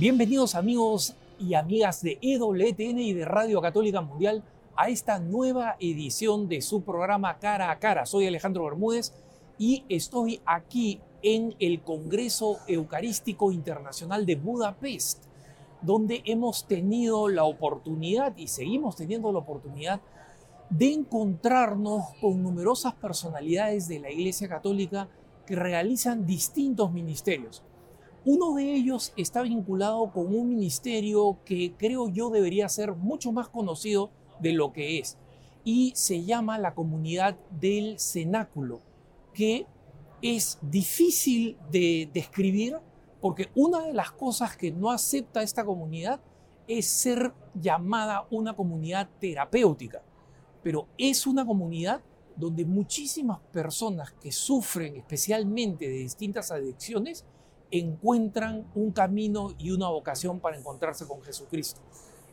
Bienvenidos amigos y amigas de EWTN y de Radio Católica Mundial a esta nueva edición de su programa Cara a Cara. Soy Alejandro Bermúdez y estoy aquí en el Congreso Eucarístico Internacional de Budapest, donde hemos tenido la oportunidad y seguimos teniendo la oportunidad de encontrarnos con numerosas personalidades de la Iglesia Católica que realizan distintos ministerios. Uno de ellos está vinculado con un ministerio que creo yo debería ser mucho más conocido de lo que es y se llama la comunidad del cenáculo, que es difícil de describir porque una de las cosas que no acepta esta comunidad es ser llamada una comunidad terapéutica, pero es una comunidad donde muchísimas personas que sufren especialmente de distintas adicciones encuentran un camino y una vocación para encontrarse con Jesucristo.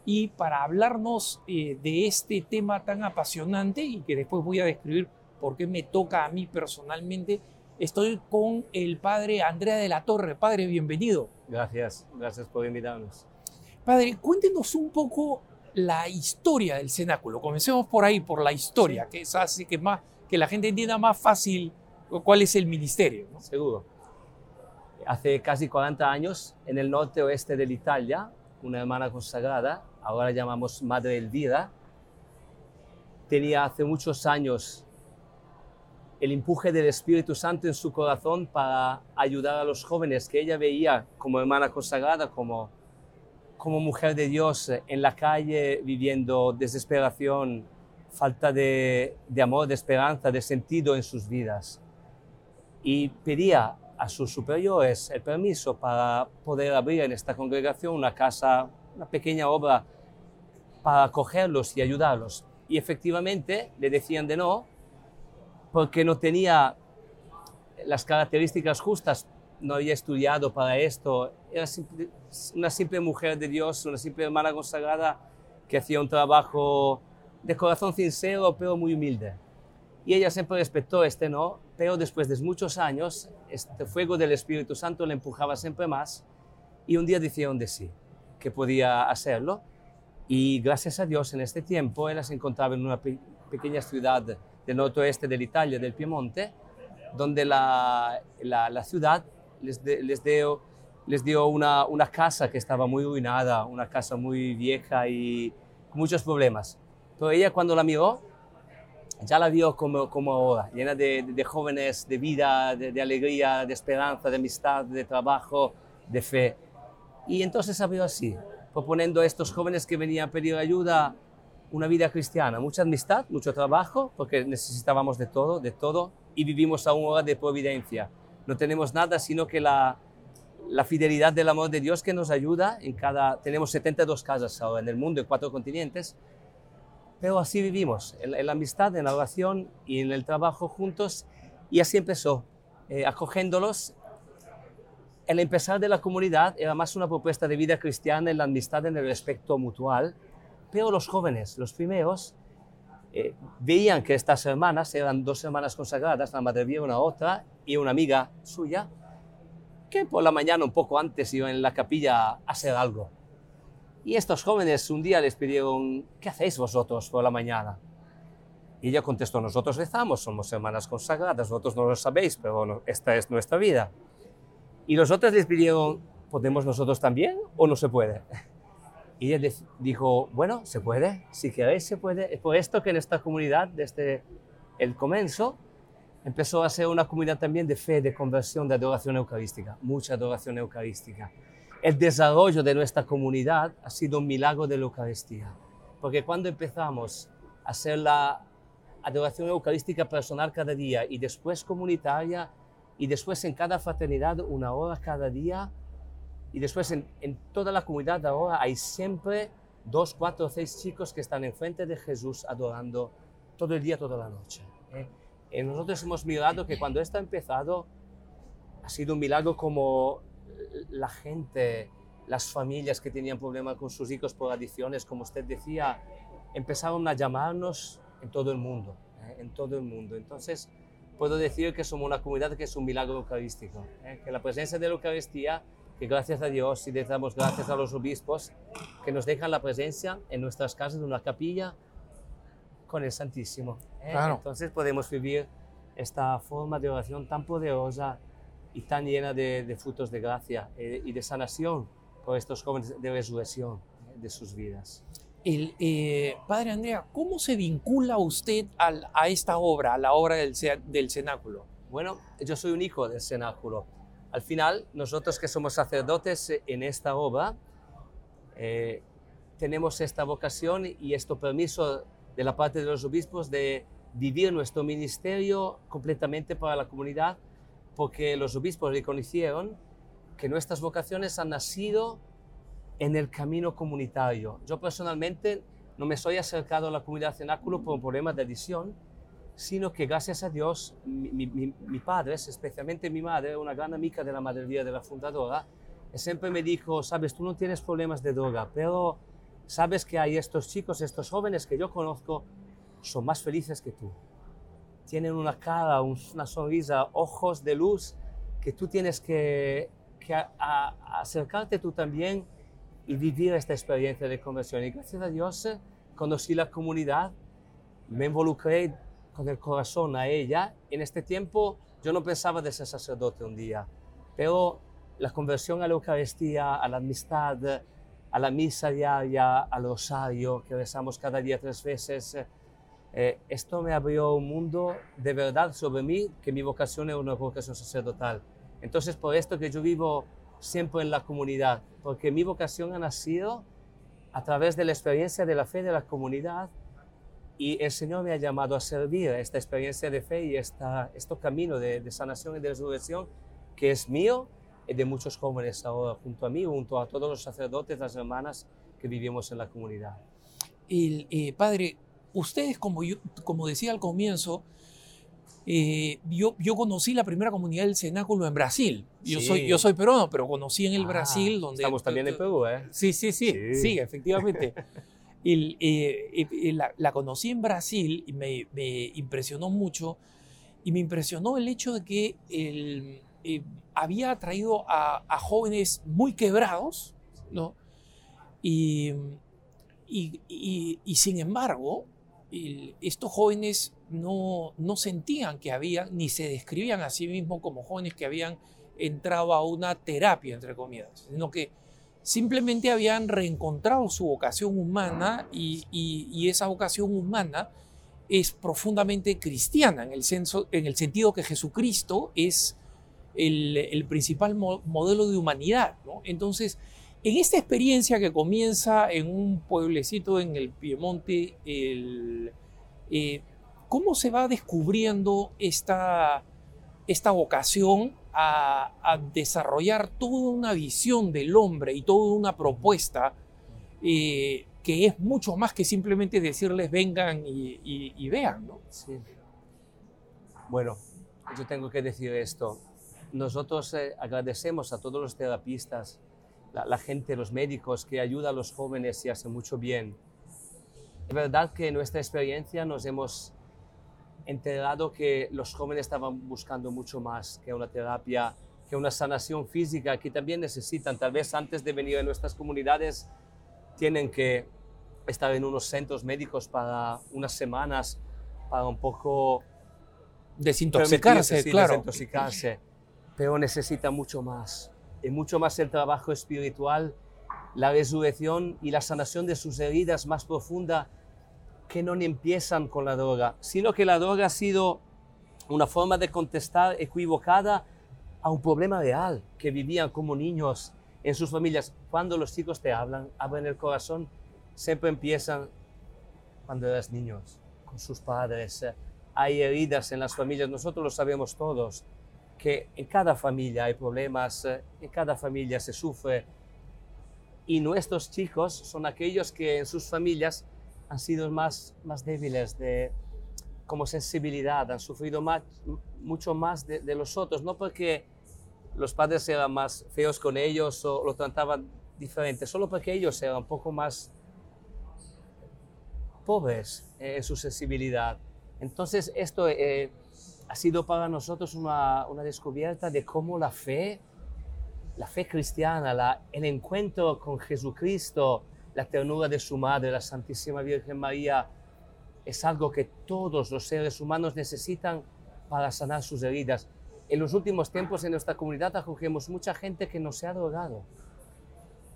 Y para hablarnos eh, de este tema tan apasionante y que después voy a describir por qué me toca a mí personalmente, estoy con el padre Andrea de la Torre. Padre, bienvenido. Gracias, gracias por invitarnos. Padre, cuéntenos un poco la historia del cenáculo. Comencemos por ahí, por la historia, que es así que, más, que la gente entienda más fácil cuál es el ministerio. Seguro. Hace casi 40 años, en el norte oeste de Italia, una hermana consagrada, ahora llamamos Madre Elvira, tenía hace muchos años el empuje del Espíritu Santo en su corazón para ayudar a los jóvenes que ella veía como hermana consagrada, como, mujer de Dios en la calle viviendo desesperación, falta de amor, de esperanza, de sentido en sus vidas. Y pedía a sus superiores el permiso para poder abrir en esta congregación una casa, una pequeña obra para acogerlos y ayudarlos. Y efectivamente le decían de no, porque no tenía las características justas, no había estudiado para esto, era una simple mujer de Dios, una simple hermana consagrada que hacía un trabajo de corazón sincero, pero muy humilde. Y ella siempre respetó este no, pero después de muchos años, este fuego del Espíritu Santo le empujaba siempre más y un día decidieron de sí, que podía hacerlo. Y gracias a Dios en este tiempo ella se encontraba en una pequeña ciudad del noroeste de Italia, del Piemonte, donde la, la, ciudad les, les dio, les dio una, una, casa que estaba muy ruinada, una casa muy vieja y con muchos problemas. Pero ella cuando la miró, ya la vio como, como ahora, llena de, de, jóvenes, de vida, de, de, alegría, de esperanza, de amistad, de trabajo, de fe. Y entonces abrió así, proponiendo a estos jóvenes que venían a pedir ayuda una vida cristiana, mucha amistad, mucho trabajo, porque necesitábamos de todo, de todo, y vivimos a una hora de providencia. No tenemos nada sino que la, la fidelidad del amor de Dios que nos ayuda en cada... Tenemos 72 casas ahora en el mundo, en cuatro continentes, pero así vivimos, en, la amistad, en la oración y en el trabajo juntos, y así empezó, eh, acogiéndolos. El empezar de la comunidad era más una propuesta de vida cristiana en la amistad, en el respeto mutual, pero los jóvenes, los primeros, eh, veían que estas hermanas eran dos hermanas consagradas, la madre vía una otra y una amiga suya, que por la mañana un poco antes iban en la capilla a hacer algo. Y estos jóvenes un día les pidieron, ¿qué hacéis vosotros por la mañana? Y ella contestó, nosotros rezamos, somos hermanas consagradas, vosotros no lo sabéis, pero esta es nuestra vida. Y los otros les pidieron, ¿podemos nosotros también o no se puede? Y ella dijo, bueno, se puede, si queréis se puede. Es por esto que en esta comunidad, desde el comienzo, empezó a ser una comunidad también de fe, de conversión, de adoración eucarística, mucha adoración eucarística. El desarrollo de nuestra comunidad ha sido un milagro de la Eucaristía, porque cuando empezamos a hacer la adoración eucarística personal cada día y después comunitaria y después en cada fraternidad una hora cada día, y después en, toda la comunidad ahora hay siempre dos, cuatro, seis chicos que están enfrente de Jesús adorando todo el día, toda la noche. ¿eh? Y nosotros hemos mirado que cuando esto ha empezado, ha sido un milagro como la gente, las familias que tenían problemas con sus hijos por adicciones, como usted decía, empezaron a llamarnos en todo el mundo, ¿eh? en todo el mundo. Entonces, puedo decir que somos una comunidad que es un milagro eucarístico, ¿eh? que la presencia de la Eucaristía que gracias a Dios y le damos gracias a los obispos que nos dejan la presencia en nuestras casas, en una capilla, con el Santísimo. ¿eh? Claro. Entonces podemos vivir esta forma de oración tan poderosa y tan llena de, de frutos de gracia eh, y de sanación por estos jóvenes de resurrección de sus vidas. El, eh, padre Andrea, ¿cómo se vincula usted al- a esta obra, a la obra del, del cenáculo? Bueno, yo soy un hijo del cenáculo. Al final, nosotros que somos sacerdotes eh, en esta obra, eh, tenemos esta vocación y este permiso de la parte de los obispos de vivir nuestro ministerio completamente para la comunidad, porque los obispos reconocieron que nuestras vocaciones han nacido en el camino comunitario. Yo personalmente no me soy acercado a la comunidad cenáculo por un problema de adicción, sino que gracias a Dios, mi, mi, mi- padre, especialmente mi madre, una gran amiga de la Madre de la fundadora, siempre me dijo, sabes, tú no tienes problemas de droga, pero sabes que hay estos chicos, estos jóvenes que yo conozco, son más felices que tú. Tienen una cara, un- una sonrisa, ojos de luz, que tú tienes que, que a- a- acercarte tú también y vivir esta experiencia de conversión. Y gracias a Dios eh, conocí la comunidad, me involucré con el corazón a ella. En este tiempo yo no pensaba de ser sacerdote un día, pero la conversión a la Eucaristía, a la amistad, a la misa diaria, al rosario que rezamos cada día tres veces, eh, esto me abrió un mundo de verdad sobre mí, que mi vocación es una vocación sacerdotal. Entonces, por esto que yo vivo siempre en la comunidad, porque mi vocación ha nacido a través de la experiencia de la fe de la comunidad y el Señor me ha llamado a servir esta experiencia de fe y esta, este camino de, de sanación y de resurrección que es mío y de muchos jóvenes ahora junto a mí, junto a todos los sacerdotes, las hermanas que vivimos en la comunidad. El, eh, padre, ustedes, como, yo, como decía al comienzo, eh, yo, yo conocí la primera comunidad del cenáculo en Brasil. Yo, Sí. soy, yo soy peruano, pero conocí en el Ah, Brasil, donde... Estamos también en Perú, ¿eh? Sí, sí, sí, sí, Sí. efectivamente. El, eh, eh, la, la conocí en Brasil y me, me impresionó mucho. Y me impresionó el hecho de que el, eh, había atraído a, a jóvenes muy quebrados, ¿no? Y, y, y- y sin embargo, estos jóvenes no, no sentían que habían, ni se describían a sí mismos como jóvenes que habían entrado a una terapia, entre comillas, sino que simplemente habían reencontrado su vocación humana y, y- esa vocación humana es profundamente cristiana en el, senso- en el sentido que Jesucristo es el, el principal mo- modelo de humanidad. ¿no? Entonces, en esta experiencia que comienza en un pueblecito en el Piemonte, eh, ¿cómo se va descubriendo esta, esta vocación a, desarrollar toda una visión del hombre y toda una propuesta eh, que es mucho más que simplemente decirles vengan y vean? ¿no? Sí. Bueno, yo tengo que decir esto. Nosotros eh, agradecemos a todos los terapistas, la, la gente, los médicos que ayudan a los jóvenes y hace mucho bien. Es verdad que en nuestra experiencia nos hemos enterado que los jóvenes estaban buscando mucho más que una terapia, que una sanación física, que también necesitan. Tal vez antes de venir a nuestras comunidades tienen que estar en unos centros médicos para unas semanas, para un poco Desintoxicarse, claro. desintoxicarse. Pero necesita mucho más. Y mucho más el trabajo espiritual, la resurrección y la sanación de sus heridas más profunda que no empiezan con la droga, sino que la droga ha sido una forma de contestar equivocada a un problema real que vivían como niños en sus familias. Cuando los chicos te hablan, abren el corazón, siempre empiezan cuando eras niños, con sus padres. Hay heridas en las familias, nosotros lo sabemos todos, que en cada familia hay problemas, eh, en cada familia se sufre. Y nuestros chicos son aquellos que en sus familias han sido más, más débiles de, como sensibilidad, han sufrido más, mucho más de, de los otros, no porque los padres eran más feos con ellos o lo trataban diferente, solo porque ellos eran un poco más pobres eh, en su sensibilidad. Entonces esto eh, ha sido para nosotros una, descubierta de cómo la fe la fe cristiana, el encuentro con Jesucristo, la ternura de su madre, la Santísima Virgen María, es algo que todos los seres humanos necesitan para sanar sus heridas. En los últimos tiempos en nuestra comunidad acogemos mucha gente que no se ha drogado,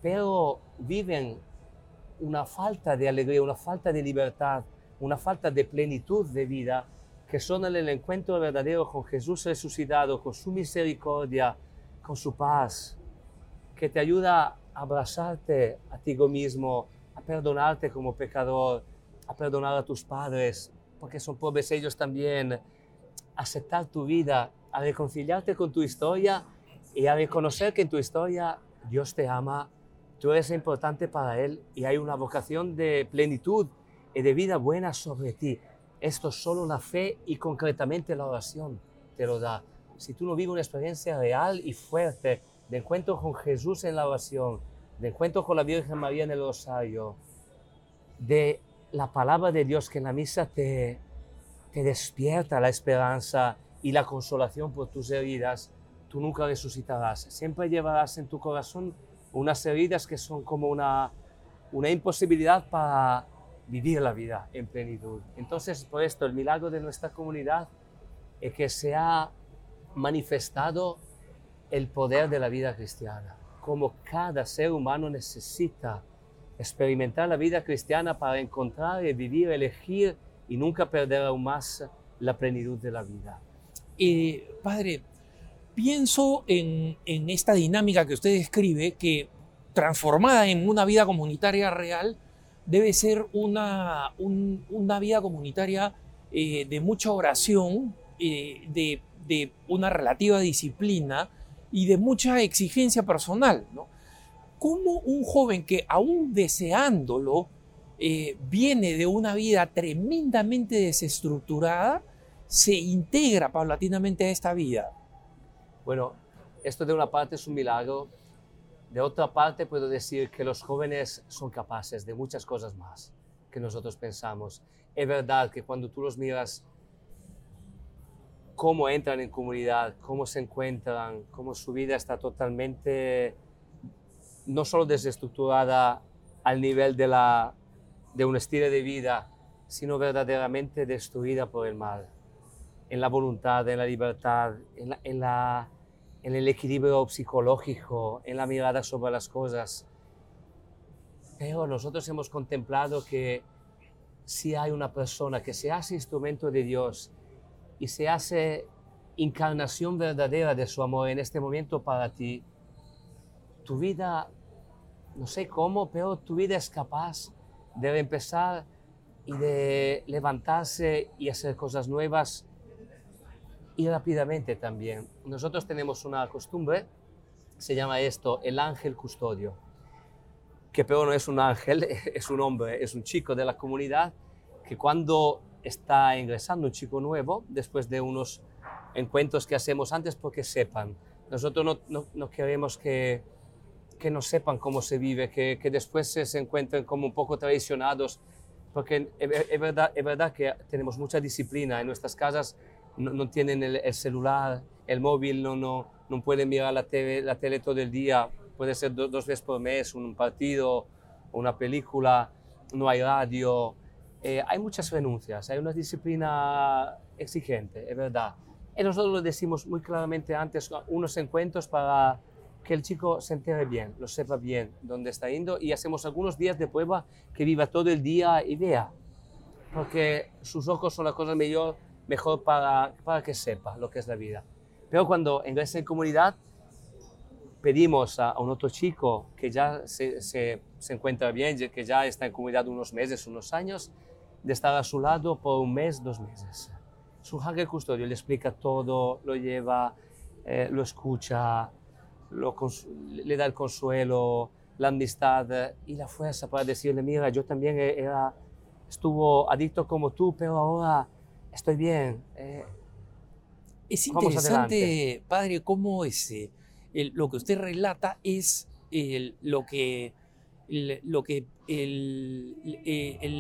pero viven una falta de alegría, una falta de libertad, una falta de plenitud de vida, que son el encuentro verdadero con Jesús resucitado, con su misericordia, con su paz, que te ayuda a abrazarte a ti mismo, a perdonarte como pecador, a perdonar a tus padres, porque son pobres ellos también, aceptar tu vida, a reconciliarte con tu historia y a reconocer que en tu historia Dios te ama, tú eres importante para Él y hay una vocación de plenitud y de vida buena sobre ti. Esto solo la fe y concretamente la oración te lo da. Si tú no vives una experiencia real y fuerte de encuentro con Jesús en la oración, de encuentro con la Virgen María en el rosario, de la palabra de Dios que en la misa te, despierta la esperanza y la consolación por tus heridas, tú nunca resucitarás. Siempre llevarás en tu corazón unas heridas que son como una, una imposibilidad para vivir la vida en plenitud. Entonces, por esto, el milagro de nuestra comunidad es que se ha manifestado el poder de la vida cristiana, como cada ser humano necesita experimentar la vida cristiana para encontrar y vivir, elegir y nunca perder aún más la plenitud de la vida. Eh, padre, pienso en, en, esta dinámica que usted describe, que transformada en una vida comunitaria real, debe ser una, una vida comunitaria eh, de mucha oración, eh, de, de, una relativa disciplina y de mucha exigencia personal. ¿no? ¿Cómo un joven que aún deseándolo eh, viene de una vida tremendamente desestructurada, se integra paulatinamente a esta vida? Bueno, esto de una parte es un milagro, de otra parte, puedo decir que los jóvenes son capaces de muchas cosas más que nosotros pensamos. Es verdad que cuando tú los miras, cómo entran en comunidad, cómo se encuentran, cómo su vida está totalmente, no solo desestructurada al nivel de, la, de un estilo de vida, sino verdaderamente destruida por el mal, en la voluntad, en la libertad, en la, en la en el equilibrio psicológico, en la mirada sobre las cosas. Pero nosotros hemos contemplado que si hay una persona que se hace instrumento de Dios y se hace encarnación verdadera de su amor en este momento para ti, tu vida, no sé cómo, pero tu vida es capaz de empezar y de levantarse y hacer cosas nuevas y rápidamente también. Nosotros tenemos una costumbre, se llama esto el ángel custodio, que pero no es un ángel, es un hombre, es un chico de la comunidad que cuando está ingresando un chico nuevo, después de unos encuentros que hacemos antes, porque sepan, nosotros no, no, queremos que, que no sepan cómo se vive, que, que después se, encuentren como un poco traicionados, porque es, verdad, es verdad que tenemos mucha disciplina en nuestras casas, no, no tienen el, el, celular, el móvil, no, no, no pueden mirar la tele, la tele todo el día, puede ser do, dos veces por mes, un partido, una película, no hay radio. Eh, hay muchas renuncias, hay una disciplina exigente, es verdad. Y nosotros lo decimos muy claramente antes, unos encuentros para que el chico se entere bien, lo sepa bien dónde está yendo y hacemos algunos días de prueba que viva todo el día y vea, porque sus ojos son la cosa mejor mejor para, para que sepa lo que es la vida. Pero cuando en comunidad, pedimos a, a un otro chico que ya se, se, se, encuentra bien, que ya está en comunidad unos meses, unos años, de estar a su lado por un mes, dos meses. Su ángel custodio le explica todo, lo lleva, eh, lo escucha, le da el consuelo, la amistad y la fuerza para decirle, mira, yo también era, estuvo adicto como tú, pero ahora estoy bien. Eh, es interesante, padre, cómo ese, el, lo que usted relata es el, lo que, el, lo que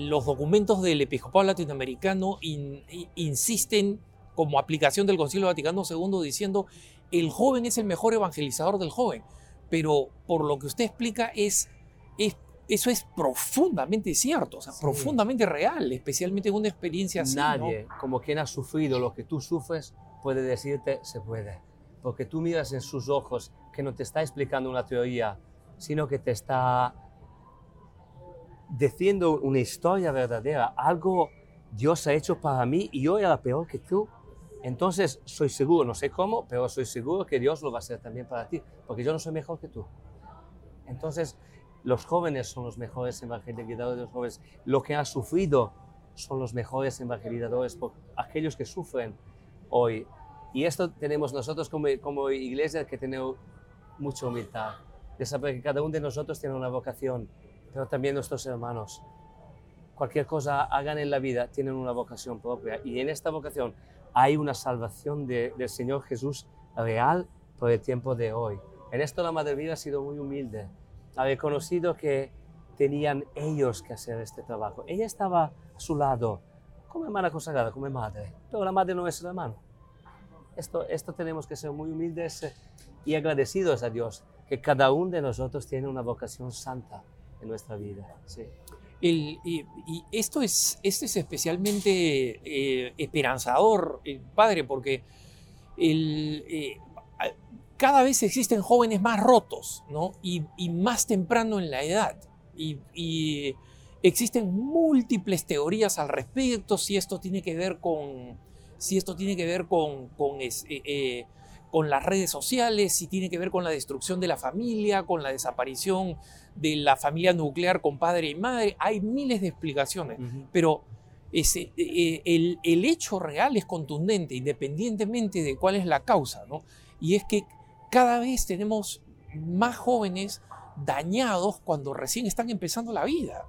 los documentos del episcopado latinoamericano in, insisten como aplicación del Concilio Vaticano II diciendo el joven es el mejor evangelizador del joven. pero por lo que usted explica es, es eso es profundamente cierto, o sea, profundamente real, especialmente en una experiencia así. Nadie, como quien ha sufrido lo que tú sufres, puede decirte se puede. Porque tú miras en sus ojos que no te está explicando una teoría, sino que te está diciendo una historia verdadera, algo Dios ha hecho para mí y yo era peor que tú. Entonces soy seguro, no sé cómo, pero soy seguro que Dios lo va a hacer también para ti, porque yo no soy mejor que tú. Entonces los jóvenes son los mejores evangelizadores de los jóvenes. Lo que han sufrido son los mejores evangelizadores por aquellos que sufren hoy. Y esto tenemos nosotros como, iglesia que tenemos mucha humildad, de saber que cada uno de nosotros tiene una vocación, pero también nuestros hermanos. Cualquier cosa hagan en la vida, tienen una vocación propia. Y en esta vocación hay una salvación del Señor Jesús real por el tiempo de hoy. En esto la Madre Vida ha sido muy humilde había conocido que tenían ellos que hacer este trabajo. Ella estaba a su lado, como hermana consagrada, como madre, pero la madre no es la hermano. Esto, esto tenemos que ser muy humildes eh, y agradecidos a Dios, que cada uno de nosotros tiene una vocación santa en nuestra vida. Sí. y, esto es, esto es especialmente eh, esperanzador, eh, padre, porque el, cada vez existen jóvenes más rotos, ¿no? Y, más temprano en la edad. Y, existen múltiples teorías al respecto, si esto tiene que ver con, si esto tiene que ver con, con, eh, eh, con las redes sociales, si tiene que ver con la destrucción de la familia, con la desaparición de la familia nuclear con padre y madre. Hay miles de explicaciones, pero ese, eh, el, el, hecho real es contundente, independientemente de cuál es la causa, ¿no? Y es que cada vez tenemos más jóvenes dañados cuando recién están empezando la vida.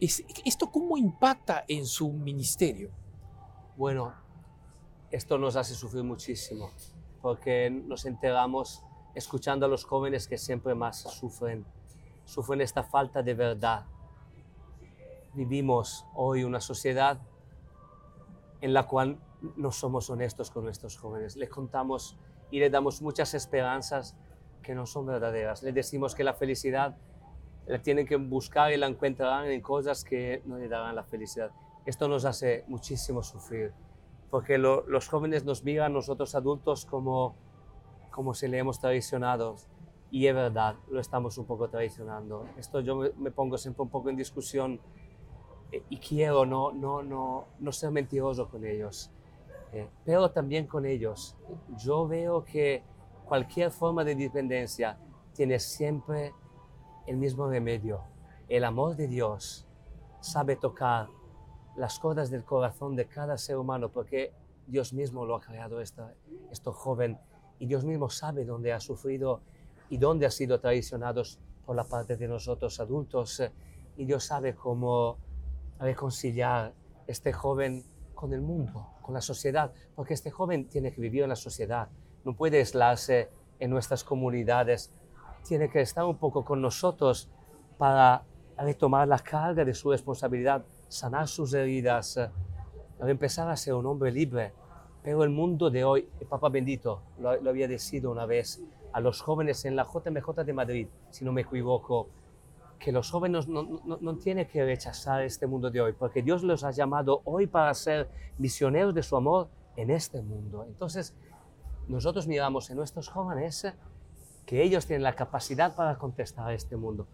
¿Esto cómo impacta en su ministerio? Bueno, esto nos hace sufrir muchísimo, porque nos enteramos escuchando a los jóvenes que siempre más sufren, sufren esta falta de verdad. Vivimos hoy una sociedad en la cual no somos honestos con nuestros jóvenes. Les contamos y le damos muchas esperanzas que no son verdaderas. Le decimos que la felicidad la tienen que buscar y la encontrarán en cosas que no le darán la felicidad. Esto nos hace muchísimo sufrir, porque los jóvenes nos miran nosotros adultos como, como si le hemos traicionado. Y es verdad, lo estamos un poco traicionando. Esto yo me, pongo siempre un poco en discusión eh, y quiero no, no, no, no ser mentiroso con ellos. Eh, pero también con ellos. Yo veo que cualquier forma de dependencia tiene siempre el mismo remedio. El amor de Dios sabe tocar las cosas del corazón de cada ser humano porque Dios mismo lo ha creado esta, esto joven y Dios mismo sabe dónde ha sufrido y dónde ha sido traicionado por la parte de nosotros adultos y Dios sabe cómo reconciliar este joven con el mundo, con la sociedad, porque este joven tiene que vivir en la sociedad, no puede aislarse en nuestras comunidades, tiene que estar un poco con nosotros para retomar la carga de su responsabilidad, sanar sus heridas, eh, empezar a ser un hombre libre. Pero el mundo de hoy, el Papa Bendito lo, lo había decidido una vez a los jóvenes en la JMJ de Madrid, si no me equivoco, que los jóvenes no, no, no, tienen que rechazar este mundo de hoy, porque Dios los ha llamado hoy para ser misioneros de su amor en este mundo. Entonces, nosotros miramos en nuestros jóvenes que ellos tienen la capacidad para contestar a este mundo.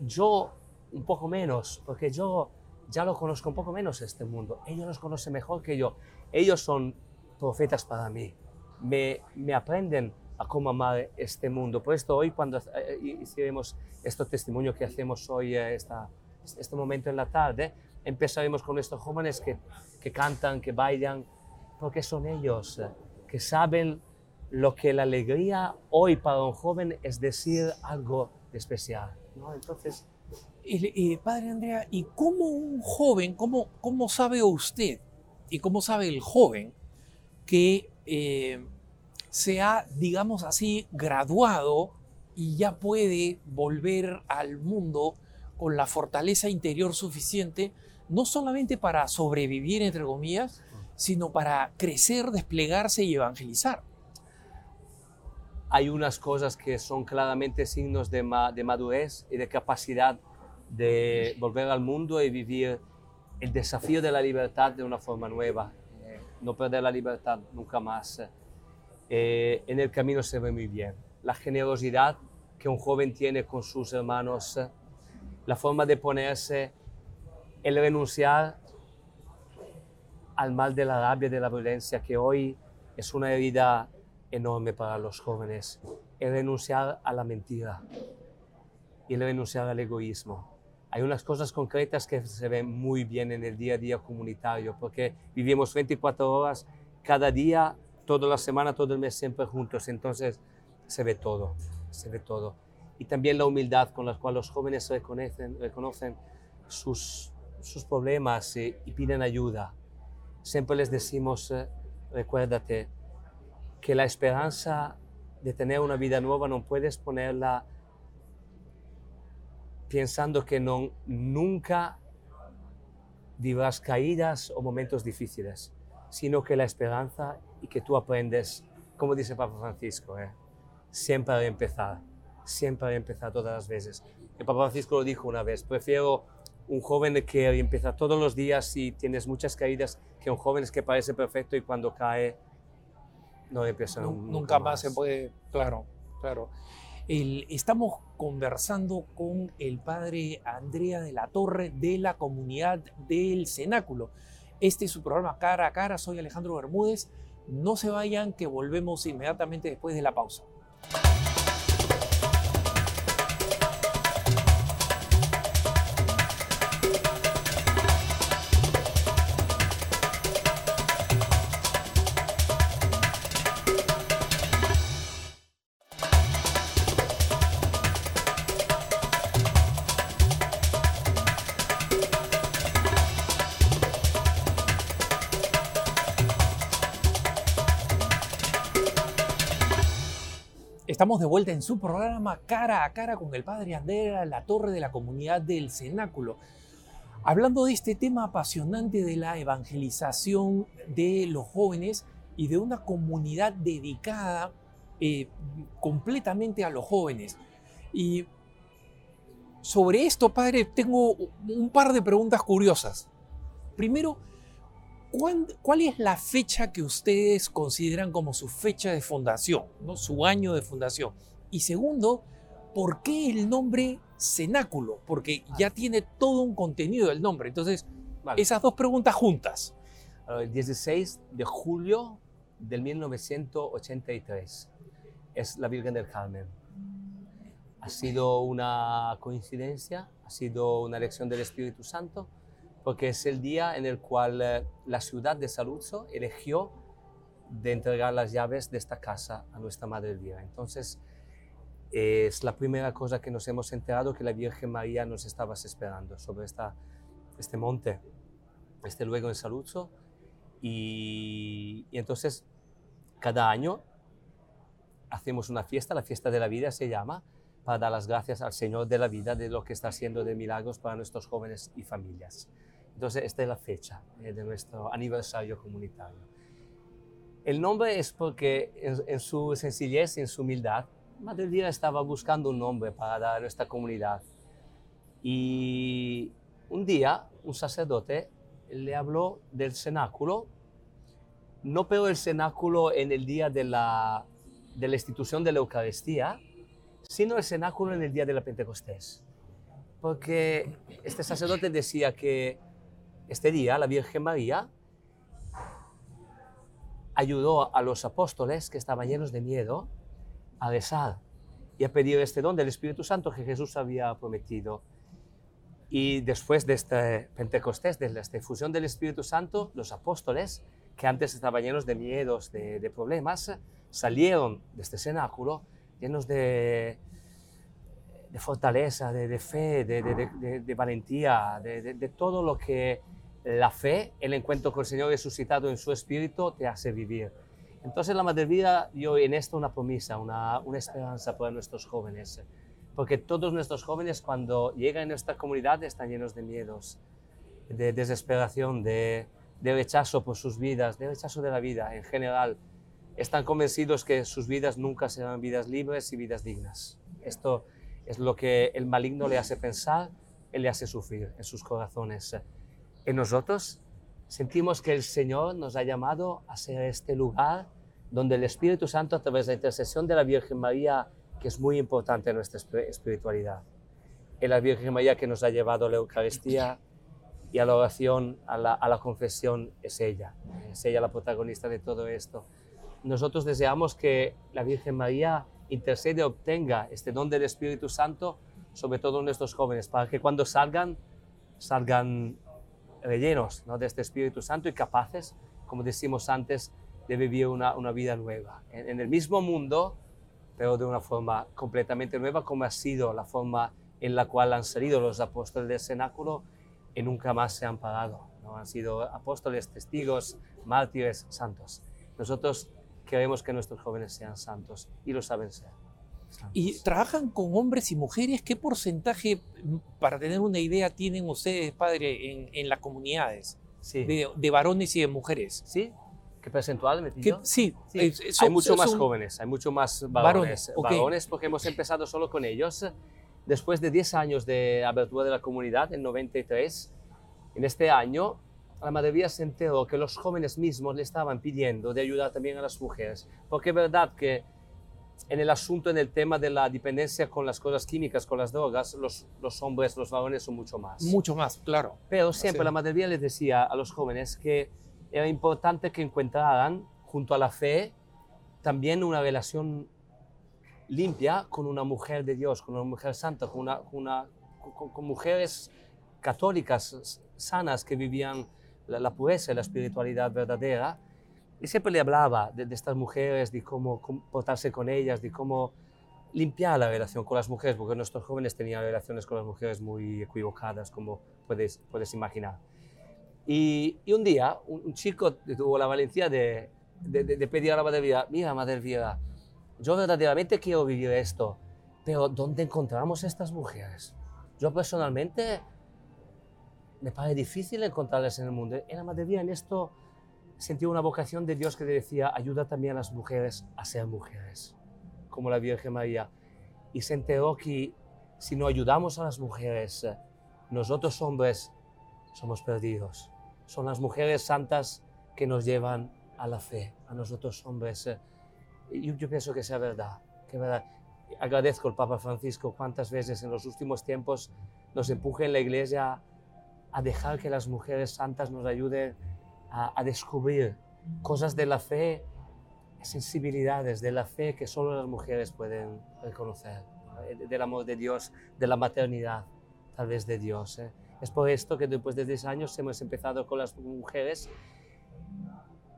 Yo un poco menos, porque yo ya lo conozco un poco menos este mundo. Ellos los conocen mejor que yo. Ellos son profetas para mí. Me, me aprenden a cómo amar este mundo. Por esto hoy cuando eh, hicimos este testimonio que hacemos hoy, eh, esta, este momento en la tarde, empezaremos con estos jóvenes que, que cantan, que bailan, porque son ellos eh, que saben lo que la alegría hoy para un joven es decir algo especial. ¿no? Entonces, padre Andrea, ¿y cómo un joven, cómo, cómo sabe usted y cómo sabe el joven que se ha, digamos así, graduado y ya puede volver al mundo con la fortaleza interior suficiente, no solamente para sobrevivir, entre comillas, sino para crecer, desplegarse y evangelizar. hay unas cosas que son claramente signos de, de madurez y de capacidad de volver al mundo y vivir el desafío de la libertad de una forma nueva, eh, no perder la libertad nunca más. Eh, en el camino se ve muy bien. La generosidad que un joven tiene con sus hermanos, la forma de ponerse, el renunciar al mal de la rabia, de la violencia, que hoy es una herida enorme para los jóvenes, el renunciar a la mentira y el renunciar al egoísmo. Hay unas cosas concretas que se ven muy bien en el día a día comunitario, porque vivimos 24 horas cada día, toda la semana, todo el mes, siempre juntos. Entonces se ve todo, se ve todo. Y también la humildad con la cual los jóvenes reconocen, reconocen sus, sus problemas y, y piden ayuda. Siempre les decimos, eh, recuérdate, que la esperanza de tener una vida nueva no puedes ponerla pensando que no, nunca vivirás caídas o momentos difíciles, sino que la esperanza y que tú aprendes, como dice Papa Francisco, eh, siempre a empezar, siempre a empezar todas las veces. El Papa Francisco lo dijo una vez, prefiero un joven que empieza todos los días y tienes muchas caídas que un joven que parece perfecto y cuando cae no empieza nunca, nunca más. se puede, claro, claro. estamos conversando con el padre Andrea de la Torre de la comunidad del Cenáculo. Este es su programa Cara a Cara. Soy Alejandro Bermúdez. No se vayan, que volvemos inmediatamente después de la pausa. Estamos de vuelta en su programa Cara a Cara con el Padre Andrea, la torre de la comunidad del Cenáculo, hablando de este tema apasionante de la evangelización de los jóvenes y de una comunidad dedicada eh, completamente a los jóvenes. Y sobre esto, Padre, tengo un par de preguntas curiosas. Primero, ¿cuál, es la fecha que ustedes consideran como su fecha de fundación, ¿no? su año de fundación? Y segundo, ¿por qué el nombre cenáculo? Porque ya tiene todo un contenido del nombre. Entonces, esas dos preguntas juntas. El 16 de julio del 1983 es la Virgen del Carmen. Ha sido una coincidencia, ha sido una elección del Espíritu Santo porque es el día en el cual eh, la ciudad de Saluzzo eligió de entregar las llaves de esta casa a nuestra Madre Elvira. Entonces, es la primera cosa que nos hemos enterado que la Virgen María nos estaba esperando sobre esta, este monte, este luego en Saluzzo. Y, y entonces, cada año hacemos una fiesta, la fiesta de la vida se llama, para dar las gracias al Señor de la vida de lo que está haciendo de milagros para nuestros jóvenes y familias. Entonces, esta es la fecha eh, de nuestro aniversario comunitario. El nombre es porque en, su sencillez, en su humildad, Madre Elvira estaba buscando un nombre para dar a nuestra comunidad. Y un día un sacerdote le habló del cenáculo, no pero el cenáculo en el día de la, de la institución de la Eucaristía, sino el cenáculo en el día de la Pentecostés. Porque este sacerdote decía que este día la Virgen María ayudó a los apóstoles que estaban llenos de miedo a rezar y a pedir este don del Espíritu Santo que Jesús había prometido. Y después de este Pentecostés, de esta fusión del Espíritu Santo, los apóstoles, que antes estaban llenos de miedos, de, problemas, salieron de este cenáculo llenos de, de fortaleza, de, fe, de, valentía, de, todo lo que la fe, el encuentro con el Señor resucitado en su espíritu te hace vivir. Entonces la Madre Vida dio en esto una promesa, una, una esperanza para nuestros jóvenes, porque todos nuestros jóvenes cuando llegan a nuestra comunidad están llenos de miedos, de desesperación, de, de rechazo por sus vidas, de rechazo de la vida en general. están convencidos que sus vidas nunca serán vidas libres y vidas dignas. Esto es lo que el maligno le hace pensar y le hace sufrir en sus corazones. En nosotros sentimos que el Señor nos ha llamado a ser este lugar donde el Espíritu Santo, a través de la intercesión de la Virgen María, que es muy importante en nuestra espiritualidad, es la Virgen María que nos ha llevado a la Eucaristía y a la oración, a la confesión, es ella, es ella la protagonista de todo esto. Nosotros deseamos que la Virgen María intercede, obtenga este don del Espíritu Santo, sobre todo en nuestros jóvenes, para que cuando salgan, salgan rellenos ¿no? de este Espíritu Santo y capaces, como decimos antes, de vivir una, una vida nueva. En, en, el mismo mundo, pero de una forma completamente nueva, como ha sido la forma en la cual han salido los apóstoles del cenáculo y nunca más se han parado. ¿no? Han sido apóstoles, testigos, mártires, santos. Nosotros queremos que nuestros jóvenes sean santos y lo saben ser. Santos. ¿Y trabajan con hombres y mujeres? ¿Qué porcentaje, para tener una idea, tienen ustedes, padre, en, en las comunidades? Sí. De, de, varones y de mujeres. ¿Sí? ¿Qué percentual me ¿Qué, Sí, sí. Es, son, hay mucho más jóvenes, hay mucho más varones. Varones, okay. varones, porque hemos empezado solo con ellos. Después de 10 años de abertura de la comunidad, en 93, en este año la Madre Vía se enteró que los jóvenes mismos le estaban pidiendo de ayudar también a las mujeres, porque es verdad que en el asunto, en el tema de la dependencia con las cosas químicas, con las drogas, los, los hombres, los varones son mucho más. Mucho más, claro. Pero siempre Así. la Madre Vía les decía a los jóvenes que era importante que encontraran, junto a la fe, también una relación limpia con una mujer de Dios, con una mujer santa, con, una, una, con, con mujeres católicas sanas que vivían la, pureza y la espiritualidad verdadera. Y siempre le hablaba de, estas mujeres, de cómo comportarse con ellas, de cómo limpiar la relación con las mujeres, porque nuestros jóvenes tenían relaciones con las mujeres muy equivocadas, como puedes, puedes imaginar. Y, un día, un, un, chico tuvo la valentía de, de, de pedir a la Madre Vía, mira, Madre Vía, yo verdaderamente quiero vivir esto, pero ¿dónde encontramos estas mujeres? Yo personalmente me parece difícil encontrarlas en el mundo. En la Madre Vía en esto sentí una vocación de Dios que decía, ayuda también a las mujeres a ser mujeres, como la Virgen María. Y se enteró que si no ayudamos a las mujeres, nosotros hombres somos perdidos. Son las mujeres santas que nos llevan a la fe, a nosotros hombres. Yo, yo pienso que sea verdad, que verdad. Agradezco al Papa Francisco cuántas veces en los últimos tiempos nos empuje en la iglesia a dejar que las mujeres santas nos ayuden a, descubrir cosas de la fe, sensibilidades de la fe que solo las mujeres pueden reconocer, del amor de Dios, de la maternidad, tal vez de Dios. ¿eh? Es por esto que después de 10 años hemos empezado con las mujeres.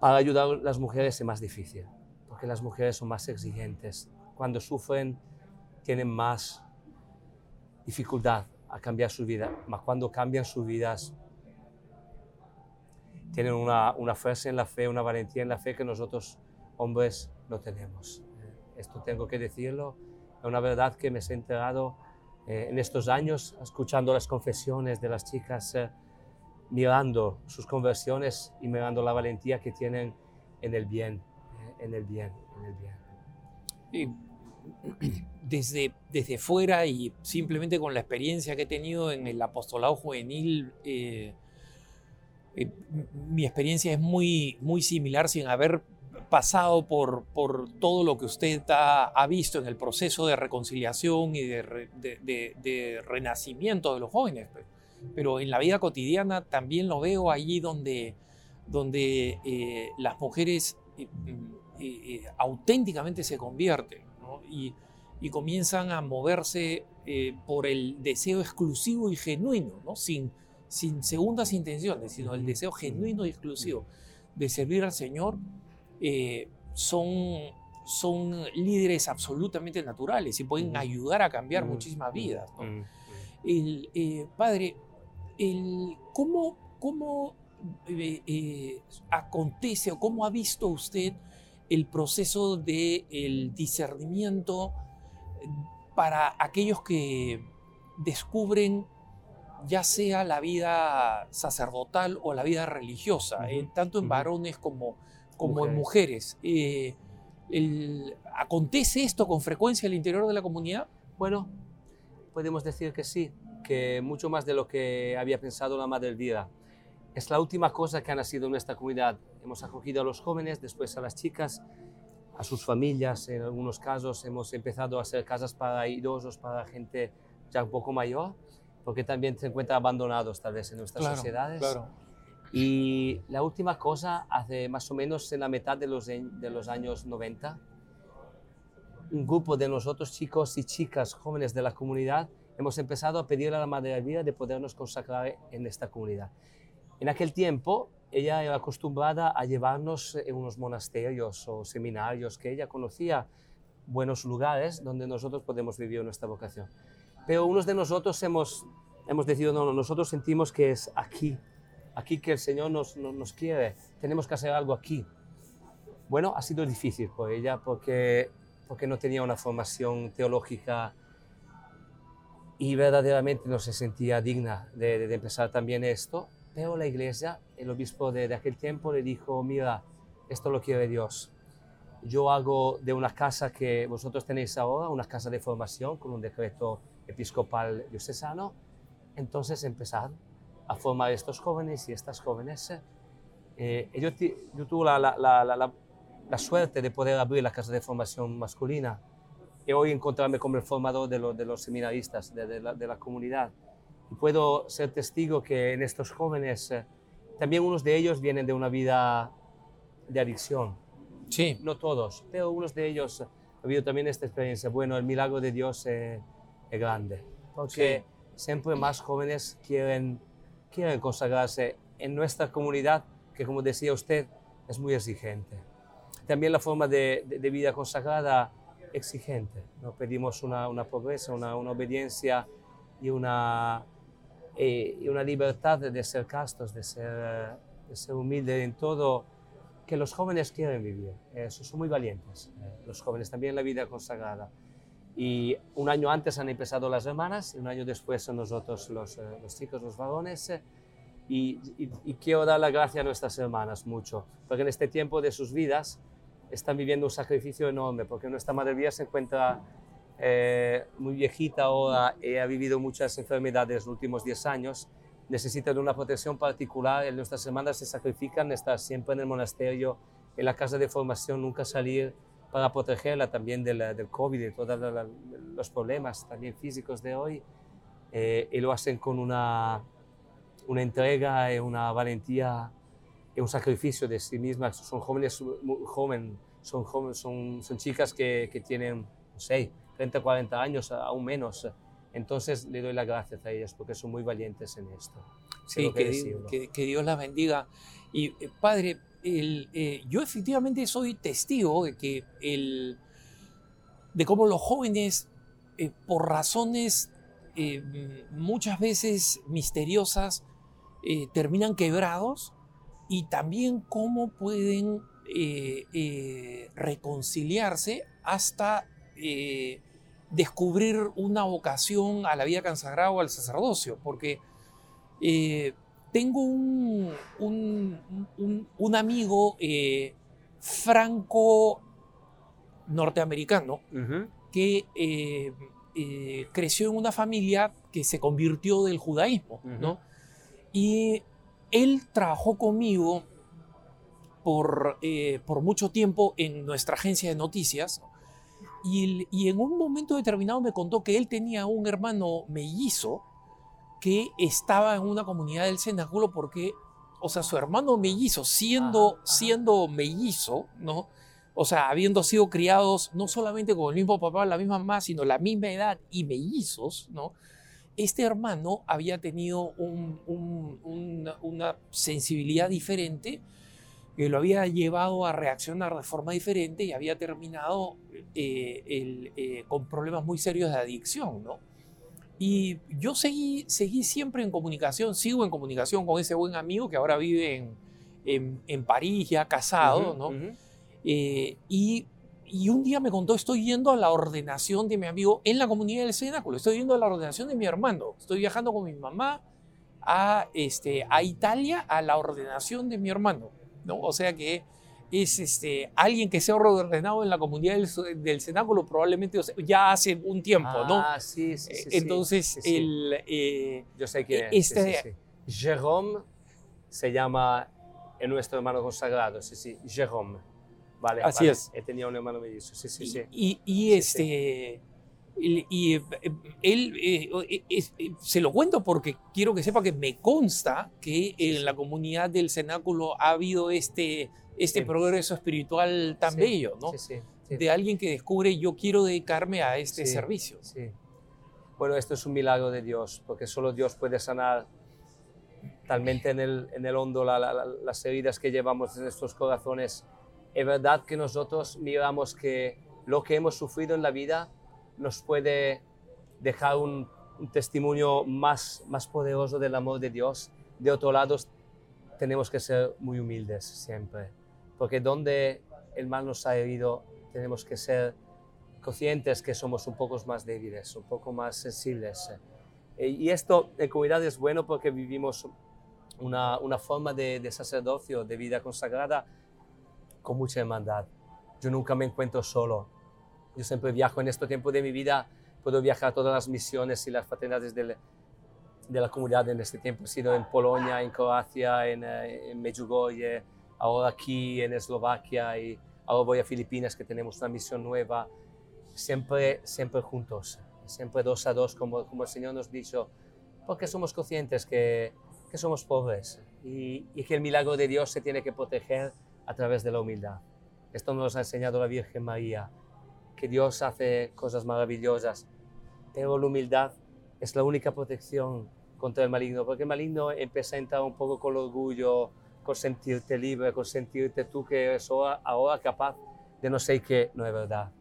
Para ayudar a las mujeres es más difícil, porque las mujeres son más exigentes. Cuando sufren, tienen más dificultad a cambiar su vida, mas cuando cambian sus vidas, tienen una, una, fuerza en la fe, una valentía en la fe que nosotros hombres no tenemos. Esto tengo que decirlo, es una verdad que me he enterado eh, en estos años, escuchando las confesiones de las chicas, eh, mirando sus conversiones y mirando la valentía que tienen en el bien, eh, en el bien, en el bien. Y desde, desde fuera y simplemente con la experiencia que he tenido en el apostolado juvenil, eh, eh, mi experiencia es muy, muy similar sin haber pasado por, por todo lo que usted ha, ha, visto en el proceso de reconciliación y de, de, de, de, renacimiento de los jóvenes. Pero en la vida cotidiana también lo veo allí donde, donde eh, las mujeres eh, auténticamente se convierten ¿no? y, y, comienzan a moverse por el deseo exclusivo y genuino, ¿no? sin, sin segundas intenciones, sino el deseo genuino y exclusivo de servir al Señor, eh, son, son líderes absolutamente naturales y pueden ayudar a cambiar muchísimas vidas. ¿no? El, eh, padre, el, ¿cómo, cómo eh, eh, acontece o cómo ha visto usted el proceso del de discernimiento para aquellos que descubren ya sea la vida sacerdotal o la vida religiosa, uh -huh. eh, tanto en varones como, como mujeres. en mujeres. Eh, el- ¿Acontece esto con frecuencia al interior de la comunidad? Bueno, podemos decir que sí, que mucho más de lo que había pensado la Madre Elvira. Es la última cosa que ha nacido en nuestra comunidad. Hemos acogido a los jóvenes, después a las chicas, a sus familias. En algunos casos hemos empezado a hacer casas para idosos, para gente ya un poco mayor, porque también se encuentran abandonados tal vez en nuestras sociedades. claro. Y la última cosa, hace más o menos en la mitad de los, en- de los años 90, un grupo de nosotros, chicos y chicas jóvenes de la comunidad, hemos empezado a pedir a la Madre de Vida de podernos consagrar en esta comunidad. En aquel tiempo, ella era acostumbrada a llevarnos en unos monasterios o seminarios que ella conocía buenos lugares donde nosotros podemos vivir nuestra vocación. Pero unos de nosotros hemos, hemos decidido, no, no, nosotros sentimos que es aquí, aquí que el Señor nos, nos, quiere, tenemos que hacer algo aquí. Bueno, ha sido difícil por ella porque, porque no tenía una formación teológica y verdaderamente no se sentía digna de- de empezar también esto, pero la iglesia, el obispo de, de aquel tiempo le dijo, mira, esto lo quiere Dios. Yo hago de una casa que vosotros tenéis ahora, una casa de formación con un decreto episcopal diocesano, entonces empezad a formar estos jóvenes y estas jóvenes. Eh, yo, yo tuve la, la- la- la- suerte de poder abrir la casa de formación masculina y hoy encontrarme como el formador de, los- de los seminaristas de, de de la comunidad. Y puedo ser testigo que en estos jóvenes, eh, también unos de ellos vienen de una vida de adicción, Sí, no todos, pero unos de ellos ha habido también esta experiencia. Bueno, el milagro de Dios eh, es grande, porque siempre más jóvenes quieren, quieren consagrarse en nuestra comunidad, que como decía usted, es muy exigente. También la forma de, de- de vida consagrada exigente. ¿no? Pedimos una, una pobreza, una, una obediencia y una, eh, y una libertad de, ser castos, de ser, eh, de ser humildes en todo que los jóvenes quieren vivir. Eh, son muy valientes, eh, los jóvenes, también la vida consagrada. Y un año antes han empezado las hermanas, y un año después son nosotros los, eh, los chicos, los varones. eh, y, y- y quiero dar la gracia a nuestras hermanas mucho, porque en este tiempo de sus vidas están viviendo un sacrificio enorme, porque nuestra Madre Vía se encuentra eh, muy viejita ahora y ha vivido muchas enfermedades los últimos 10 años, necesita de una protección particular. y Nuestras hermanas se sacrifican, estar siempre en el monasterio, en la casa de formación, nunca salir para protegerla también del, del COVID y todos los problemas también físicos de hoy. Eh, y lo hacen con una, una entrega y una valentía y un sacrificio de sí mismas. Son jóvenes joven, son, jóvenes, son, son chicas que, que tienen, no sé, 30, 40 años, aún menos. Entonces le doy las gracias a ellas porque son muy valientes en esto. sí, que, que- que Dios las bendiga. Y eh, padre, el, eh, yo efectivamente soy testigo de que el, de cómo los jóvenes, eh, por razones eh, muchas veces misteriosas, eh, terminan quebrados y también cómo pueden eh, reconciliarse hasta eh, descubrir una vocación a la vida consagrada o al sacerdocio, porque eh, tengo un, un- un- un amigo eh, franco norteamericano que creció en una familia que se convirtió del judaísmo, ¿no? Y él trabajó conmigo por, por mucho tiempo en nuestra agencia de noticias y, y en un momento determinado me contó que él tenía un hermano mellizo que estaba en una comunidad del cenáculo porque, o sea, su hermano mellizo, siendo, Ajá, ajá. siendo mellizo, ¿no? O sea, habiendo sido criados no solamente con el mismo papá, la misma mamá, sino la misma edad y mellizos, ¿no? Este hermano había tenido un- un- una, una sensibilidad diferente que lo había llevado a reaccionar de forma diferente y había terminado eh, el, eh, con problemas muy serios de adicción, ¿no? Y yo seguí, seguí siempre en comunicación, sigo en comunicación con ese buen amigo que ahora vive en, en, en París, ya casado, Ujú, ¿no? ujú. Eh, y, y un día me contó, estoy yendo a la ordenación de mi amigo en la comunidad del cenáculo, estoy yendo a la ordenación de mi hermano, estoy viajando con mi mamá a, este, a Italia a la ordenación de mi hermano, ¿no? O sea que es este, alguien que se ha ordenado en la comunidad del, del cenáculo probablemente ya hace un tiempo, ¿no? Ah, sí, sí, sí. Entonces, sí, sí. el... eh, Yo sé quién es. este- sí. Jérôme se llama en nuestro hermano consagrado, sí, sí, Jérôme. Vale, Así vale. es. Tenía un hermano mellizo, sí, sí, sí. Y, y este. Y, y, eh, él eh, eh, es- se lo cuento porque quiero que sepa que me consta que en la comunidad del cenáculo ha habido este, este Sí. progreso espiritual tan Sí, bello, ¿no? Sí. De alguien que descubre yo quiero dedicarme a este servicio. Sí. Bueno, esto es un milagro de Dios, porque solo Dios puede sanar talmente en el, en el hondo la- la- la- las heridas que llevamos en nuestros corazones. Es verdad que nosotros miramos que lo que hemos sufrido en la vida nos puede dejar un, testimonio más, más poderoso del amor de Dios. De otro lado, tenemos que ser muy humildes siempre, porque donde el mal nos ha herido, tenemos que ser conscientes que somos un poco más débiles, un poco más sensibles. Eh, Y esto en comunidad es bueno porque vivimos una, una forma de, de sacerdocio, de vida consagrada con mucha hermandad. Yo nunca me encuentro solo. Yo siempre viajo en este tiempo de mi vida, puedo viajar a todas las misiones y las fraternidades del- de la comunidad en este tiempo. He sido en Polonia, en Croacia, en, eh, en Medjugorje, ahora aquí en Eslovaquia y ahora voy a Filipinas que tenemos una misión nueva. Siempre, siempre juntos, siempre dos a dos, como, como el Señor nos dicho, porque somos conscientes que, que somos pobres y, y que el milagro de Dios se tiene que proteger a través de la humildad. Esto nos ha enseñado la Virgen María, que Dios hace cosas maravillosas, pero la humildad es la única protección contra el maligno, porque el maligno empieza a entrar un poco con el orgullo, con sentirte libre, con sentirte tú que eres ahora, capaz de no sé qué, no es verdad.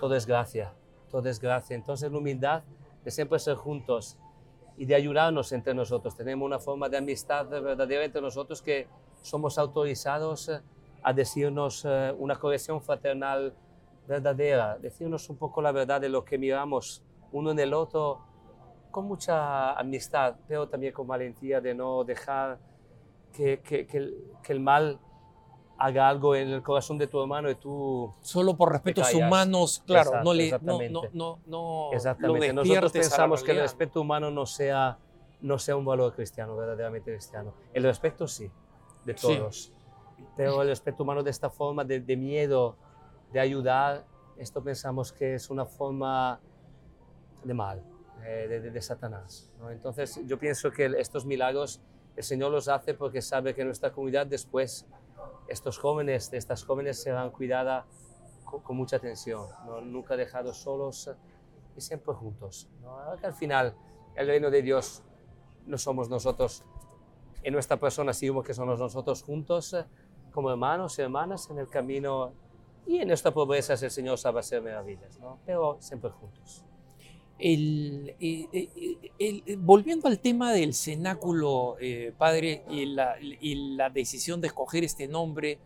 Todo es gracia, todo es gracia. Entonces la humildad de siempre ser juntos y de ayudarnos entre nosotros. Tenemos una forma de amistad verdadera entre nosotros que somos autorizados a decirnos eh, una corrección fraternal verdadera, decirnos un poco la verdad de lo que miramos uno en el otro con mucha amistad, pero también con valentía de no dejar que, que- que el, que el mal haga algo en el corazón de tu hermano y tú... Solo por respetos humanos, claro, Exacto, no le exactamente. no, no, no Exactamente. Nosotros pensamos que el respeto humano no sea, no sea un valor cristiano, verdaderamente cristiano. El respeto sí, de Sí. todos. Pero el respeto humano de esta forma de, de miedo, de ayudar, esto pensamos que es una forma de mal, eh, de, de- de Satanás. ¿no? Entonces yo pienso que estos milagros el Señor los hace porque sabe que nuestra comunidad después, estos jóvenes, estas jóvenes serán cuidadas con, con mucha atención, ¿no? nunca dejados solos y siempre juntos. ¿no? Que al final el reino de Dios no somos nosotros en nuestra persona, sino que somos nosotros juntos como hermanos y hermanas en el camino y en nuestra pobreza el Señor sabe hacer maravillas, ¿no? pero siempre juntos. El, el- el- volviendo al tema del cenáculo, eh, padre, y la, y la decisión de escoger este nombre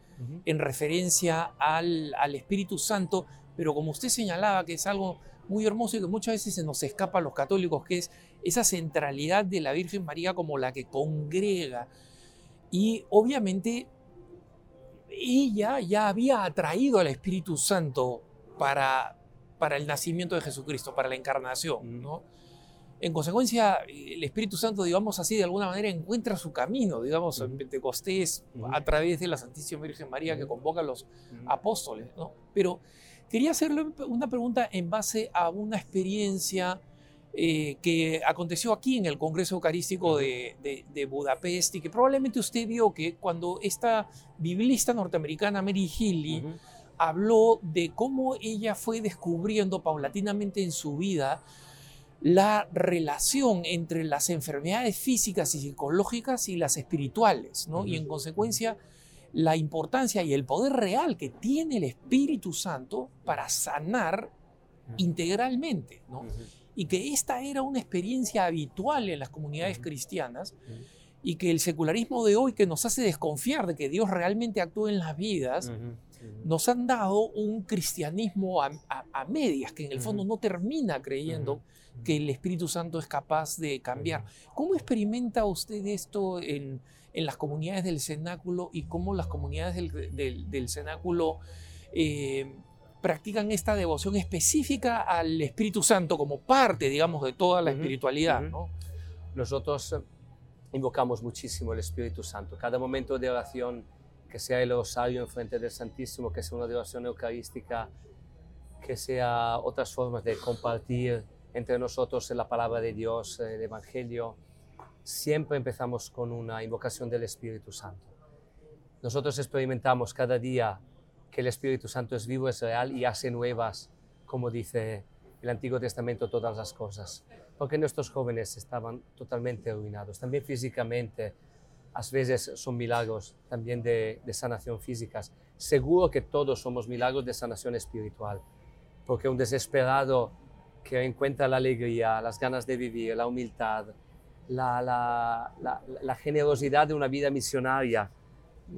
en referencia al, al Espíritu Santo, pero como usted señalaba, que es algo muy hermoso y que muchas veces se nos escapa a los católicos, que es esa centralidad de la Virgen María como la que congrega. Y obviamente ella ya había atraído al Espíritu Santo para, para el nacimiento de Jesucristo, para la encarnación, ¿no? En consecuencia, el Espíritu Santo, digamos así, de alguna manera encuentra su camino, digamos, en Ujú. Pentecostés, Ujú. a través de la Santísima Virgen María que convoca a los apóstoles, ¿no? Pero quería hacerle una pregunta en base a una experiencia eh, que aconteció aquí en el Congreso Eucarístico de, de- de Budapest y que probablemente usted vio que cuando esta biblista norteamericana Mary Healy habló de cómo ella fue descubriendo paulatinamente en su vida la relación entre las enfermedades físicas y psicológicas y las espirituales, ¿no? Y en consecuencia la importancia y el poder real que tiene el Espíritu Santo para sanar integralmente, ¿no? Y que esta era una experiencia habitual en las comunidades cristianas y que el secularismo de hoy que nos hace desconfiar de que Dios realmente actúa en las vidas, nos han dado un cristianismo a, medias, que en el fondo no termina creyendo que el Espíritu Santo es capaz de cambiar. ¿Cómo experimenta usted esto en, las comunidades del cenáculo y cómo las comunidades del, cenáculo eh, practican esta devoción específica al Espíritu Santo como parte, digamos, de toda la espiritualidad? Nosotros eh, invocamos muchísimo el Espíritu Santo. Cada momento de oración, que sea el rosario en frente del Santísimo, que sea una devoción eucarística, que sea otras formas de compartir entre nosotros la palabra de Dios, el Evangelio, siempre empezamos con una invocación del Espíritu Santo. Nosotros experimentamos cada día que el Espíritu Santo es vivo, es real y hace nuevas, como dice el Antiguo Testamento, todas las cosas. Porque nuestros jóvenes estaban totalmente arruinados, también físicamente. A veces son milagros también de, sanación físicas. Seguro que todos somos milagros de sanación espiritual. Porque un desesperado que encuentra la alegría, las ganas de vivir, la humildad, la, generosidad de una vida misionaria.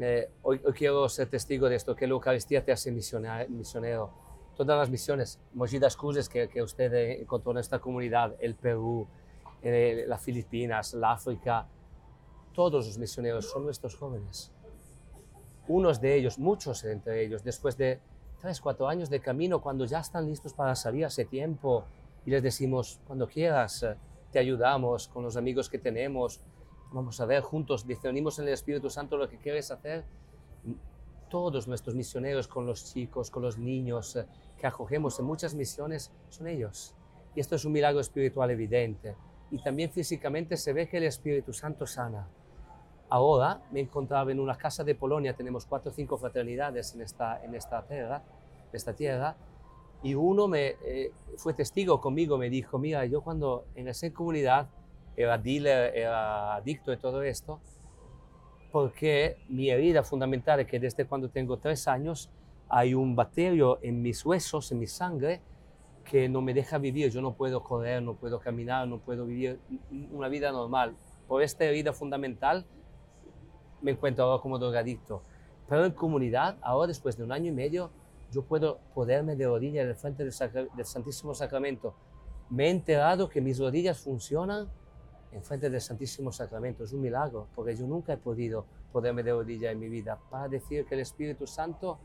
Eh, hoy, quiero ser testigo de esto, que la Eucaristía te hace misionero. Todas las misiones, mochilas cruces que, que usted encontró en esta comunidad, el Perú, eh, las Filipinas, la África, todos los misioneros son nuestros jóvenes. Unos de ellos, muchos entre ellos, después de tres, cuatro años de camino, cuando ya están listos para salir hace tiempo y les decimos, cuando quieras, eh, te ayudamos con los amigos que tenemos, vamos a ver juntos, discernimos en el Espíritu Santo lo que quieres hacer. Todos nuestros misioneros con los chicos, con los niños eh, que acogemos en muchas misiones son ellos. Y esto es un milagro espiritual evidente. Y también físicamente se ve que el Espíritu Santo sana. Ahora me encontraba en una casa de Polonia, tenemos cuatro o cinco fraternidades en esta, en esta tierra, esta tierra, y uno me eh, fue testigo conmigo, me dijo, mira, yo cuando en esa comunidad era dealer, era adicto de todo esto, porque mi herida fundamental es que desde cuando tengo tres años hay un bacterio en mis huesos, en mi sangre, que no me deja vivir. Yo no puedo correr, no puedo caminar, no puedo vivir una vida normal. Por esta herida fundamental me encuentro ahora como drogadicto. Pero en comunidad, ahora después de un año y medio, yo puedo poderme de rodillas en el frente del, del, Santísimo Sacramento. Me he enterado que mis rodillas funcionan en frente del Santísimo Sacramento. Es un milagro, porque yo nunca he podido poderme de rodillas en mi vida para decir que el Espíritu Santo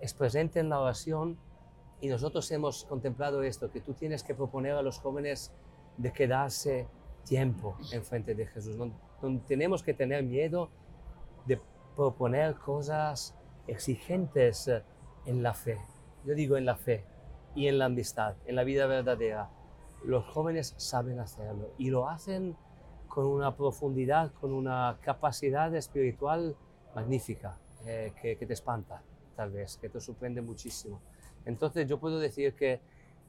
es presente en la oración y nosotros hemos contemplado esto, que tú tienes que proponer a los jóvenes de quedarse tiempo en frente de Jesús. no tenemos que tener miedo de proponer cosas exigentes eh, en la fe. Yo digo en la fe y en la amistad, en la vida verdadera. Los jóvenes saben hacerlo y lo hacen con una profundidad, con una capacidad espiritual magnífica, eh, que, te espanta, tal vez, que te sorprende muchísimo. Entonces yo puedo decir que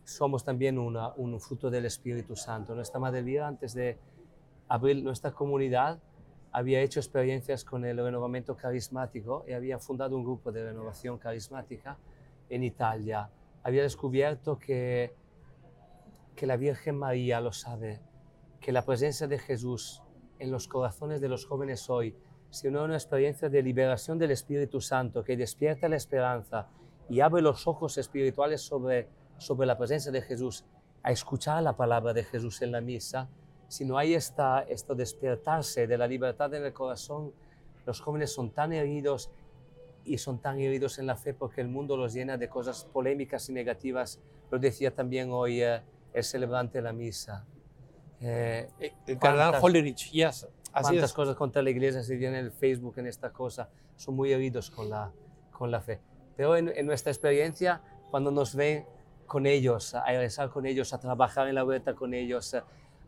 somos también una, un fruto del Espíritu Santo. Nuestra Madre Vida, antes de abrir nuestra comunidad, había hecho experiencias con el renovamiento carismático y había fundado un grupo de renovación carismática en Italia. Había descubierto que, que la Virgen María lo sabe, que la presencia de Jesús en los corazones de los jóvenes hoy, si una experiencia de liberación del Espíritu Santo que despierta la esperanza y abre los ojos espirituales sobre, sobre la presencia de Jesús, a escuchar la palabra de Jesús en la misa, si no hay esta, esto despertarse de la libertad en el corazón, los jóvenes son tan heridos y son tan heridos en la fe porque el mundo los llena de cosas polémicas y negativas. Lo decía también hoy eh, el celebrante de la misa. Eh, el cardenal Hollerich, yes. Cuántas cosas contra la iglesia se tiene en el Facebook en esta cosa. Son muy heridos con la, con la fe. Pero en, en nuestra experiencia, cuando nos ven con ellos, a rezar con ellos, a trabajar en la vuelta con ellos,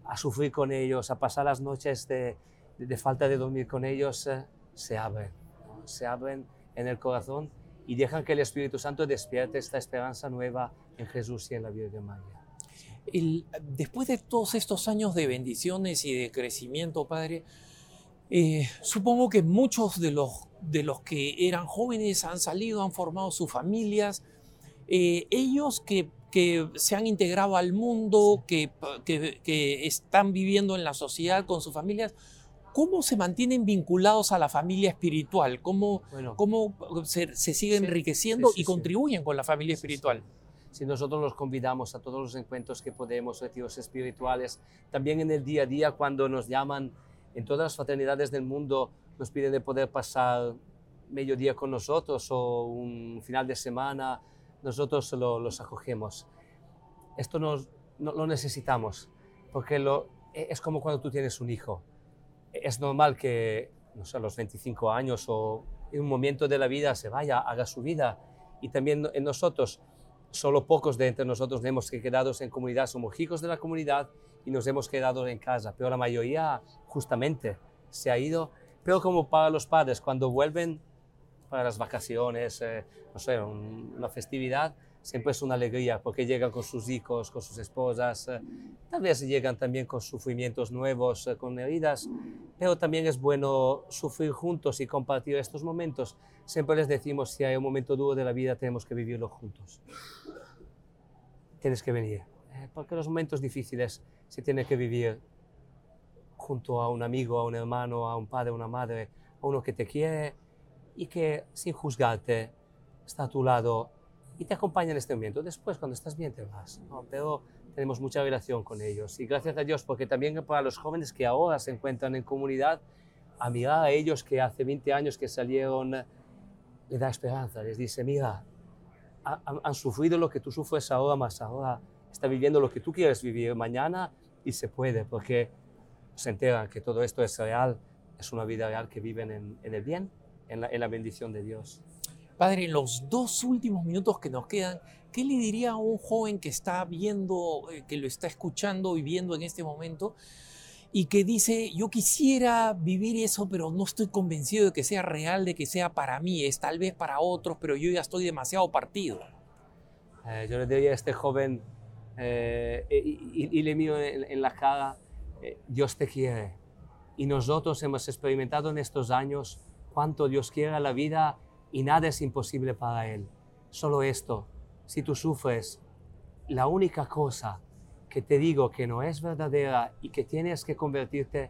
a sufrir con ellos, a pasar las noches de, de, falta de dormir con ellos, eh, se abren, se abren en el corazón y dejan que el Espíritu Santo despierte esta esperanza nueva en Jesús y en la Virgen María. El, después de todos estos años de bendiciones y de crecimiento, Padre, eh, supongo que muchos de los, de los que eran jóvenes han salido, han formado sus familias. Eh, ellos que que se han integrado al mundo, que, que, están viviendo en la sociedad con sus familias, ¿Cómo se mantienen vinculados a la familia espiritual? ¿Cómo, Bueno, cómo se, se siguen Sí, enriqueciendo sí, sí, y contribuyen con la familia espiritual? Si nosotros los convidamos a todos los encuentros que podemos, retiros espirituales, también en el día a día cuando nos llaman en todas las fraternidades del mundo, nos piden de poder pasar mediodía con nosotros o un final de semana, nosotros lo- los acogemos. Esto nos, no, lo necesitamos, porque lo, e- es como cuando tú tienes un hijo. Es normal que, no sé, a los 25 años o en un momento de la vida se vaya, haga su vida. Y también en nosotros, solo pocos de entre nosotros hemos quedado en comunidad, somos hijos de la comunidad y nos hemos quedado en casa, pero la mayoría justamente se ha ido. Pero como para los padres, cuando vuelven para las vacaciones, eh, no sé, un- una festividad, siempre es una alegría porque llegan con sus hijos, con sus esposas, eh, tal vez llegan también con sufrimientos nuevos, eh, con heridas, pero también es bueno sufrir juntos y compartir estos momentos. Siempre les decimos, si hay un momento duro de la vida, tenemos que vivirlo juntos. Tienes que venir, eh, porque los momentos difíciles se tienen que vivir junto a un amigo, a un hermano, a un padre, a una madre, a uno que te quiere y que sin juzgarte está a tu lado y te acompaña en este momento. Después, cuando estás bien, te vas. ¿no? Pero tenemos mucha relación con ellos y gracias a Dios, porque también para los jóvenes que ahora se encuentran en comunidad, a mirar a ellos que hace 20 años que salieron, le da esperanza, les dice, mira, ha- han, han sufrido lo que tú sufres ahora, más ahora está viviendo lo que tú quieres vivir mañana y se puede, porque se enteran que todo esto es real, es una vida real que viven en, en el bien, en la, en la bendición de Dios. Padre, en los dos últimos minutos que nos quedan, ¿qué le diría a un joven que está viendo, eh, que lo está escuchando y viendo en este momento y que dice, yo quisiera vivir eso, pero no estoy convencido de que sea real, de que sea para mí, es tal vez para otros, pero yo ya estoy demasiado partido? Eh, yo le diría a este joven, eh, y, y- le miro en, en la cara, eh, Dios te quiere. Y nosotros hemos experimentado en estos años cuánto Dios quiere la vida y nada es imposible para Él. Solo esto, si tú sufres, la única cosa que te digo que no es verdadera y que tienes que convertirte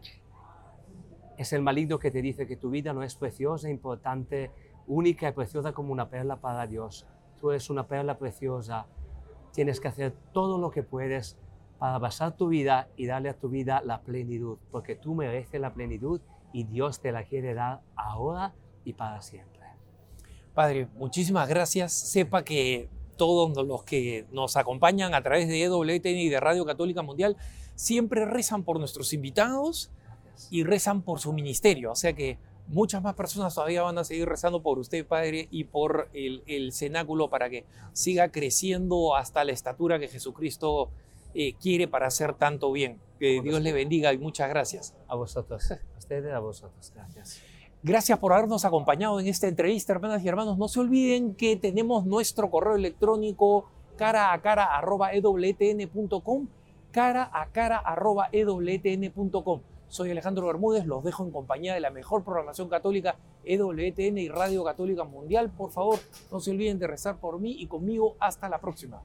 es el maligno que te dice que tu vida no es preciosa, importante, única y preciosa como una perla para Dios. Tú eres una perla preciosa. Tienes que hacer todo lo que puedes para basar tu vida y darle a tu vida la plenitud, porque tú mereces la plenitud y Dios te la quiere dar ahora y para siempre. Padre, muchísimas gracias. Sepa que todos los que nos acompañan a través de EWTN y de Radio Católica Mundial siempre rezan por nuestros invitados y rezan por su ministerio. O sea que muchas más personas todavía van a seguir rezando por usted, Padre, y por el, el cenáculo para que siga creciendo hasta la estatura que Jesucristo eh, quiere para hacer tanto bien. Que Dios le bendiga y muchas gracias. A vosotros, a ustedes, a vosotros. Gracias. Gracias por habernos acompañado en esta entrevista, hermanas y hermanos. No se olviden que tenemos nuestro correo electrónico cara a cara arroba ewtn.com, cara a cara arroba ewtn.com. Soy Alejandro Bermúdez, los dejo en compañía de la mejor programación católica EWTN y Radio Católica Mundial. Por favor, no se olviden de rezar por mí y conmigo. Hasta la próxima.